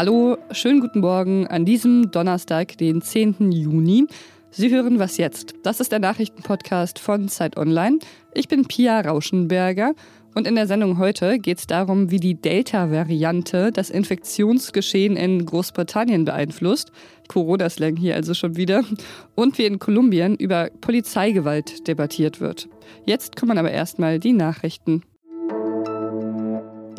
Hallo, schönen guten Morgen an diesem Donnerstag, den 10. Juni. Sie hören was jetzt. Das ist der Nachrichtenpodcast von Zeit Online. Ich bin Pia Rauschenberger und in der Sendung heute geht es darum, wie die Delta-Variante das Infektionsgeschehen in Großbritannien beeinflusst. Corona-Slang hier also schon wieder. Und wie in Kolumbien über Polizeigewalt debattiert wird. Jetzt kommen aber erstmal die Nachrichten.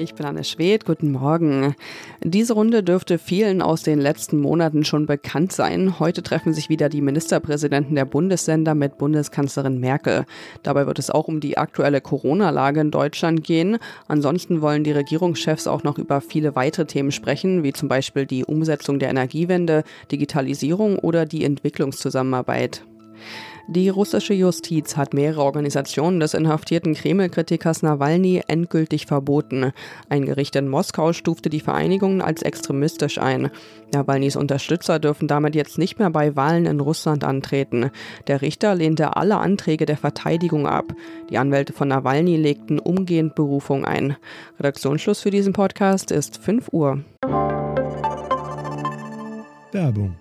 Ich bin Anne Schwedt, guten Morgen. Diese Runde dürfte vielen aus den letzten Monaten schon bekannt sein. Heute treffen sich wieder die Ministerpräsidenten der Bundesländer mit Bundeskanzlerin Merkel. Dabei wird es auch um die aktuelle Corona-Lage in Deutschland gehen. Ansonsten wollen die Regierungschefs auch noch über viele weitere Themen sprechen, wie zum Beispiel die Umsetzung der Energiewende, Digitalisierung oder die Entwicklungszusammenarbeit. Die russische Justiz hat mehrere Organisationen des inhaftierten Kreml-Kritikers Nawalny endgültig verboten. Ein Gericht in Moskau stufte die Vereinigungen als extremistisch ein. Nawalnys Unterstützer dürfen damit jetzt nicht mehr bei Wahlen in Russland antreten. Der Richter lehnte alle Anträge der Verteidigung ab. Die Anwälte von Nawalny legten umgehend Berufung ein. Redaktionsschluss für diesen Podcast ist 5 Uhr. Werbung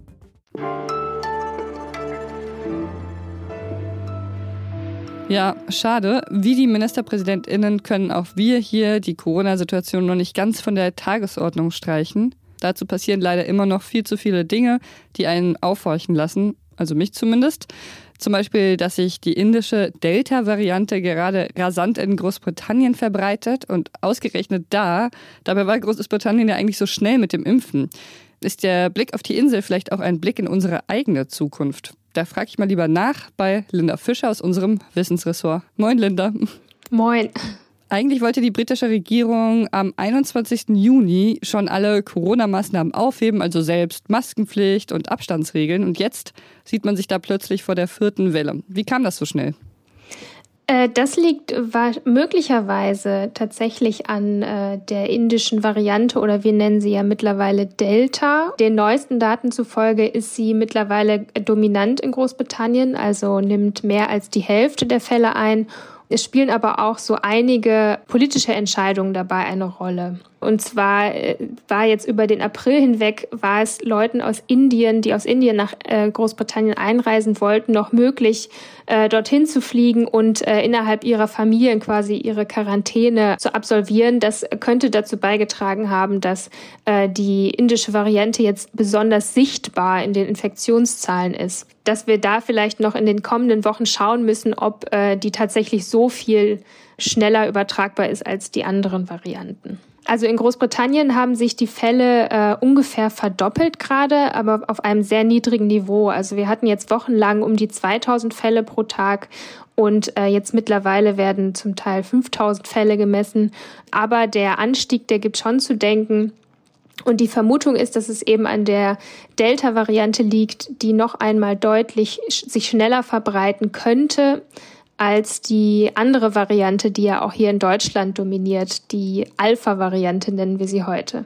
Ja, schade. Wie die MinisterpräsidentInnen können auch wir hier die Corona-Situation noch nicht ganz von der Tagesordnung streichen. Dazu passieren leider immer noch viel zu viele Dinge, die einen aufhorchen lassen, also mich zumindest. Zum Beispiel, dass sich die indische Delta-Variante gerade rasant in Großbritannien verbreitet und ausgerechnet da, dabei war Großbritannien ja eigentlich so schnell mit dem Impfen. Ist der Blick auf die Insel vielleicht auch ein Blick in unsere eigene Zukunft? Da frage ich mal lieber nach bei Linda Fischer aus unserem Wissensressort. Moin, Linda. Moin. Eigentlich wollte die britische Regierung am 21. Juni schon alle Corona-Maßnahmen aufheben, also selbst Maskenpflicht und Abstandsregeln. Und jetzt sieht man sich da plötzlich vor der vierten Welle. Wie kam das so schnell? Äh, das liegt möglicherweise tatsächlich an äh, der indischen Variante oder wir nennen sie ja mittlerweile Delta. Den neuesten Daten zufolge ist sie mittlerweile dominant in Großbritannien, also nimmt mehr als die Hälfte der Fälle ein. Es spielen aber auch so einige politische Entscheidungen dabei eine Rolle. Und zwar äh, war jetzt über den April hinweg, war es Leuten aus Indien, die aus Indien nach äh, Großbritannien einreisen wollten, noch möglich, äh, dorthin zu fliegen und innerhalb ihrer Familien quasi ihre Quarantäne zu absolvieren. Das könnte dazu beigetragen haben, dass die indische Variante jetzt besonders sichtbar in den Infektionszahlen ist. Dass wir da vielleicht noch in den kommenden Wochen schauen müssen, ob die tatsächlich so viel schneller übertragbar ist als die anderen Varianten. Also in Großbritannien haben sich die Fälle äh, ungefähr verdoppelt gerade, aber auf einem sehr niedrigen Niveau. Also wir hatten jetzt wochenlang um die 2000 Fälle pro Tag und äh, jetzt mittlerweile werden zum Teil 5000 Fälle gemessen. Aber der Anstieg, der gibt schon zu denken. Und die Vermutung ist, dass es eben an der Delta-Variante liegt, die noch einmal deutlich sich schneller verbreiten könnte als die andere Variante, die ja auch hier in Deutschland dominiert, die Alpha-Variante nennen wir sie heute.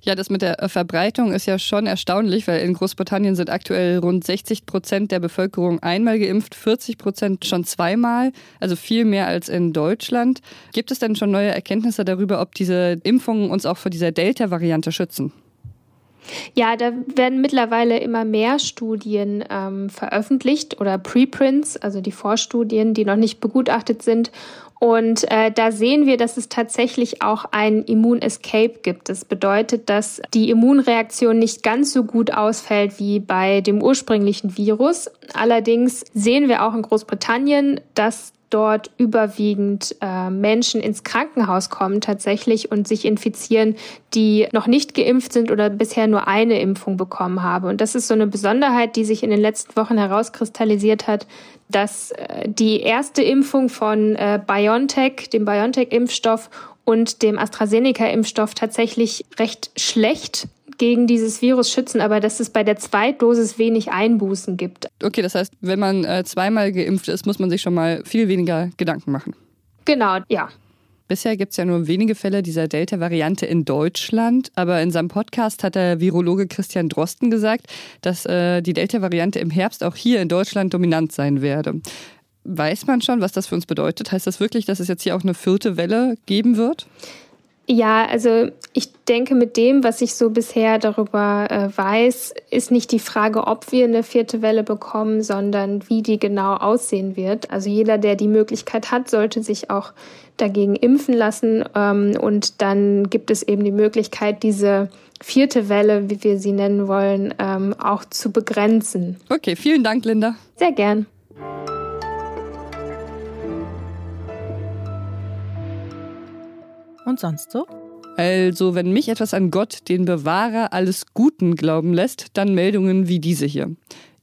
Ja, das mit der Verbreitung ist ja schon erstaunlich, weil in Großbritannien sind aktuell rund 60 Prozent der Bevölkerung einmal geimpft, 40 Prozent schon zweimal, also viel mehr als in Deutschland. Gibt es denn schon neue Erkenntnisse darüber, ob diese Impfungen uns auch vor dieser Delta-Variante schützen? Ja, da werden mittlerweile immer mehr Studien ähm, veröffentlicht oder Preprints, also die Vorstudien, die noch nicht begutachtet sind. Und äh, da sehen wir, dass es tatsächlich auch ein Immun-Escape gibt. Das bedeutet, dass die Immunreaktion nicht ganz so gut ausfällt wie bei dem ursprünglichen Virus. Allerdings sehen wir auch in Großbritannien, dass dort überwiegend äh, Menschen ins Krankenhaus kommen tatsächlich und sich infizieren, die noch nicht geimpft sind oder bisher nur eine Impfung bekommen haben. Und das ist so eine Besonderheit, die sich in den letzten Wochen herauskristallisiert hat, dass äh, die erste Impfung von äh, BioNTech, dem BioNTech-Impfstoff und dem AstraZeneca-Impfstoff tatsächlich recht schlecht gegen dieses Virus schützen, aber dass es bei der Zweitdosis wenig Einbußen gibt. Okay, das heißt, wenn man äh, zweimal geimpft ist, muss man sich schon mal viel weniger Gedanken machen. Genau, ja. Bisher gibt es ja nur wenige Fälle dieser Delta-Variante in Deutschland, aber in seinem Podcast hat der Virologe Christian Drosten gesagt, dass äh, die Delta-Variante im Herbst auch hier in Deutschland dominant sein werde. Weiß man schon, was das für uns bedeutet? Heißt das wirklich, dass es jetzt hier auch eine vierte Welle geben wird? Ja, also ich denke, mit dem, was ich so bisher darüber äh, weiß, ist nicht die Frage, ob wir eine vierte Welle bekommen, sondern wie die genau aussehen wird. Also jeder, der die Möglichkeit hat, sollte sich auch dagegen impfen lassen. Ähm, und dann gibt es eben die Möglichkeit, diese vierte Welle, wie wir sie nennen wollen, ähm, auch zu begrenzen. Okay, vielen Dank, Linda. Sehr gern. Und sonst so? Also, wenn mich etwas an Gott, den Bewahrer alles Guten glauben lässt, dann Meldungen wie diese hier.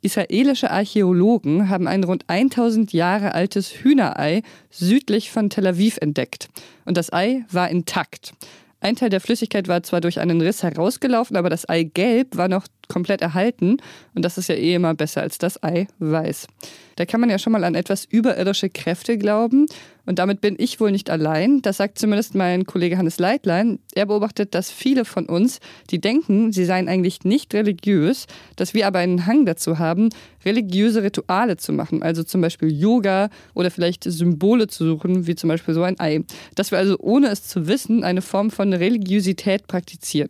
Israelische Archäologen haben ein rund 1000 Jahre altes Hühnerei südlich von Tel Aviv entdeckt. Und das Ei war intakt. Ein Teil der Flüssigkeit war zwar durch einen Riss herausgelaufen, aber das Eigelb war noch komplett erhalten. Und das ist ja eh immer besser als das Ei weiß. Da kann man ja schon mal an etwas überirdische Kräfte glauben. Und damit bin ich wohl nicht allein. Das sagt zumindest mein Kollege Hannes Leitlein. Er beobachtet, dass viele von uns, die denken, sie seien eigentlich nicht religiös, dass wir aber einen Hang dazu haben, religiöse Rituale zu machen. Also zum Beispiel Yoga oder vielleicht Symbole zu suchen, wie zum Beispiel so ein Ei. Dass wir also ohne es zu wissen eine Form von Religiosität praktizieren.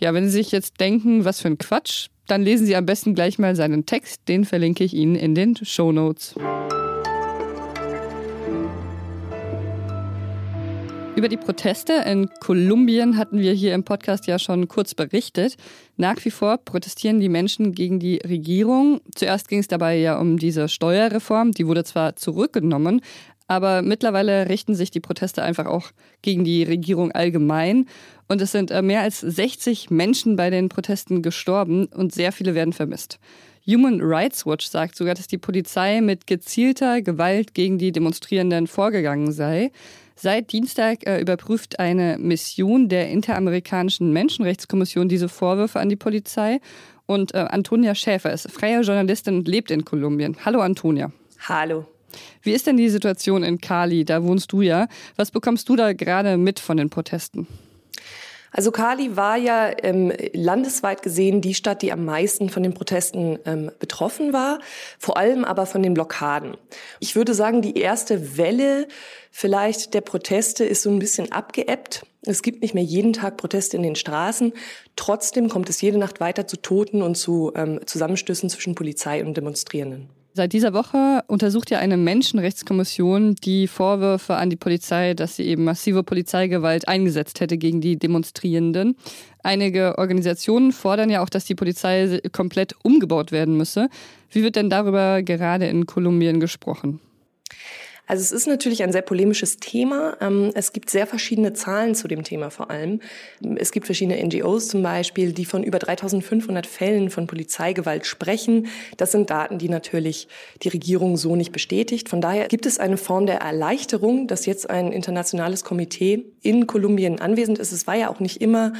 Ja, wenn Sie sich jetzt denken, was für ein Quatsch, dann lesen Sie am besten gleich mal seinen Text. Den verlinke ich Ihnen in den Show Notes. Über die Proteste in Kolumbien hatten wir hier im Podcast ja schon kurz berichtet. Nach wie vor protestieren die Menschen gegen die Regierung. Zuerst ging es dabei ja um diese Steuerreform, die wurde zwar zurückgenommen, aber mittlerweile richten sich die Proteste einfach auch gegen die Regierung allgemein. Und es sind äh, mehr als 60 Menschen bei den Protesten gestorben und sehr viele werden vermisst. Human Rights Watch sagt sogar, dass die Polizei mit gezielter Gewalt gegen die Demonstrierenden vorgegangen sei. Seit Dienstag äh, überprüft eine Mission der Interamerikanischen Menschenrechtskommission diese Vorwürfe an die Polizei. Und äh, Antonia Schäfer ist freie Journalistin und lebt in Kolumbien. Hallo Antonia. Hallo. Wie ist denn die Situation in Cali? Da wohnst du ja. Was bekommst du da gerade mit von den Protesten? Also Cali war ja ähm, landesweit gesehen die Stadt, die am meisten von den Protesten ähm, betroffen war, vor allem aber von den Blockaden. Ich würde sagen, die erste Welle vielleicht der Proteste ist so ein bisschen abgeebbt. Es gibt nicht mehr jeden Tag Proteste in den Straßen. Trotzdem kommt es jede Nacht weiter zu Toten und zu ähm, Zusammenstößen zwischen Polizei und Demonstrierenden. Seit dieser Woche untersucht ja eine Menschenrechtskommission die Vorwürfe an die Polizei, dass sie eben massive Polizeigewalt eingesetzt hätte gegen die Demonstrierenden. Einige Organisationen fordern ja auch, dass die Polizei komplett umgebaut werden müsse. Wie wird denn darüber gerade in Kolumbien gesprochen? Also es ist natürlich ein sehr polemisches Thema. Ähm, es gibt sehr verschiedene Zahlen zu dem Thema vor allem. Es gibt verschiedene NGOs zum Beispiel, die von über 3500 Fällen von Polizeigewalt sprechen. Das sind Daten, die natürlich die Regierung so nicht bestätigt. Von daher gibt es eine Form der Erleichterung, dass jetzt ein internationales Komitee in Kolumbien anwesend ist. Es war ja auch nicht immer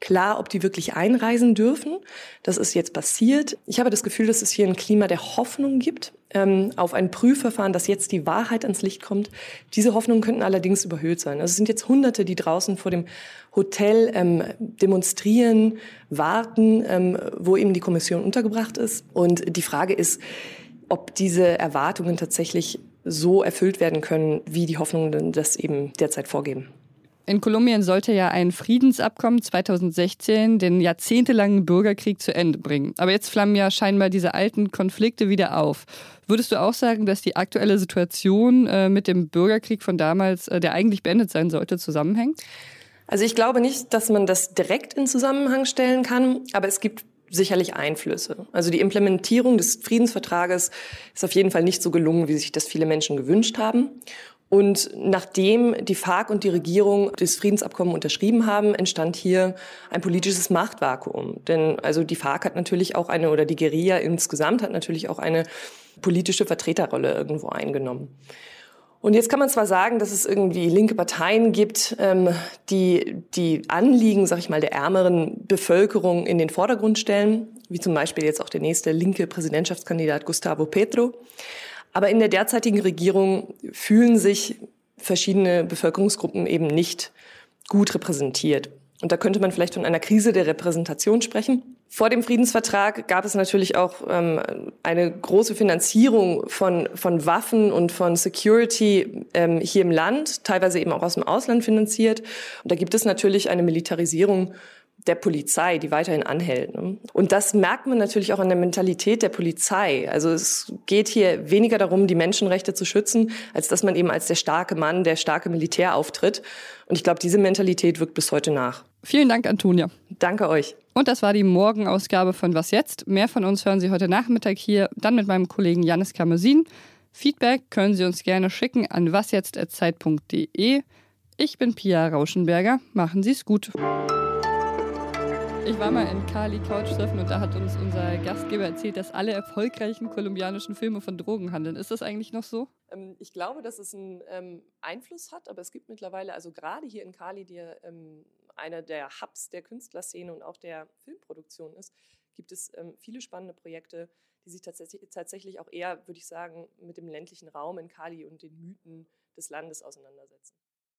klar, ob die wirklich einreisen dürfen. Das ist jetzt passiert. Ich habe das Gefühl, dass es hier ein Klima der Hoffnung gibt ähm, auf ein Prüfverfahren, dass jetzt die Wahrheit ans Licht kommt. Diese Hoffnungen könnten allerdings überhöht sein. Also es sind jetzt Hunderte, die draußen vor dem Hotel ähm, demonstrieren, warten, ähm, wo eben die Kommission untergebracht ist. Und die Frage ist, ob diese Erwartungen tatsächlich so erfüllt werden können, wie die Hoffnungen das eben derzeit vorgeben. In Kolumbien sollte ja ein Friedensabkommen 2016 den jahrzehntelangen Bürgerkrieg zu Ende bringen. Aber jetzt flammen ja scheinbar diese alten Konflikte wieder auf. Würdest du auch sagen, dass die aktuelle Situation äh, mit dem Bürgerkrieg von damals, äh, der eigentlich beendet sein sollte, zusammenhängt? Also ich glaube nicht, dass man das direkt in Zusammenhang stellen kann, aber es gibt sicherlich Einflüsse. Also die Implementierung des Friedensvertrages ist auf jeden Fall nicht so gelungen, wie sich das viele Menschen gewünscht haben. Und nachdem die FARC und die Regierung das Friedensabkommen unterschrieben haben, entstand hier ein politisches Machtvakuum. Denn also die FARC hat natürlich auch eine, oder die Guerilla insgesamt hat natürlich auch eine politische Vertreterrolle irgendwo eingenommen. Und jetzt kann man zwar sagen, dass es irgendwie linke Parteien gibt, ähm, die die Anliegen, sag ich mal, der ärmeren Bevölkerung in den Vordergrund stellen, wie zum Beispiel jetzt auch der nächste linke Präsidentschaftskandidat Gustavo Petro. Aber in der derzeitigen Regierung fühlen sich verschiedene Bevölkerungsgruppen eben nicht gut repräsentiert. Und da könnte man vielleicht von einer Krise der Repräsentation sprechen. Vor dem Friedensvertrag gab es natürlich auch ähm, eine große Finanzierung von, von Waffen und von Security ähm, hier im Land, teilweise eben auch aus dem Ausland finanziert. Und da gibt es natürlich eine Militarisierung der Polizei, die weiterhin anhält. Ne? Und das merkt man natürlich auch an der Mentalität der Polizei. Also es geht hier weniger darum, die Menschenrechte zu schützen, als dass man eben als der starke Mann, der starke Militär auftritt. Und ich glaube, diese Mentalität wirkt bis heute nach. Vielen Dank, Antonia. Danke euch. Und das war die Morgenausgabe von Was jetzt? Mehr von uns hören Sie heute Nachmittag hier, dann mit meinem Kollegen Janis Kamesin. Feedback können Sie uns gerne schicken an wasjetzt.zeit.de. Ich bin Pia Rauschenberger. Machen Sie es gut. Ich war mal in Cali Couchsurfen und da hat uns unser Gastgeber erzählt, dass alle erfolgreichen kolumbianischen Filme von Drogen handeln. Ist das eigentlich noch so? Ähm, ich glaube, dass es einen ähm, Einfluss hat, aber es gibt mittlerweile, also gerade hier in Cali, die ähm, einer der Hubs der Künstlerszene und auch der Filmproduktion ist, gibt es viele spannende Projekte, die sich tatsächlich, tatsächlich auch eher, würde ich sagen, mit dem ländlichen Raum in Cali und den Mythen des Landes auseinandersetzen.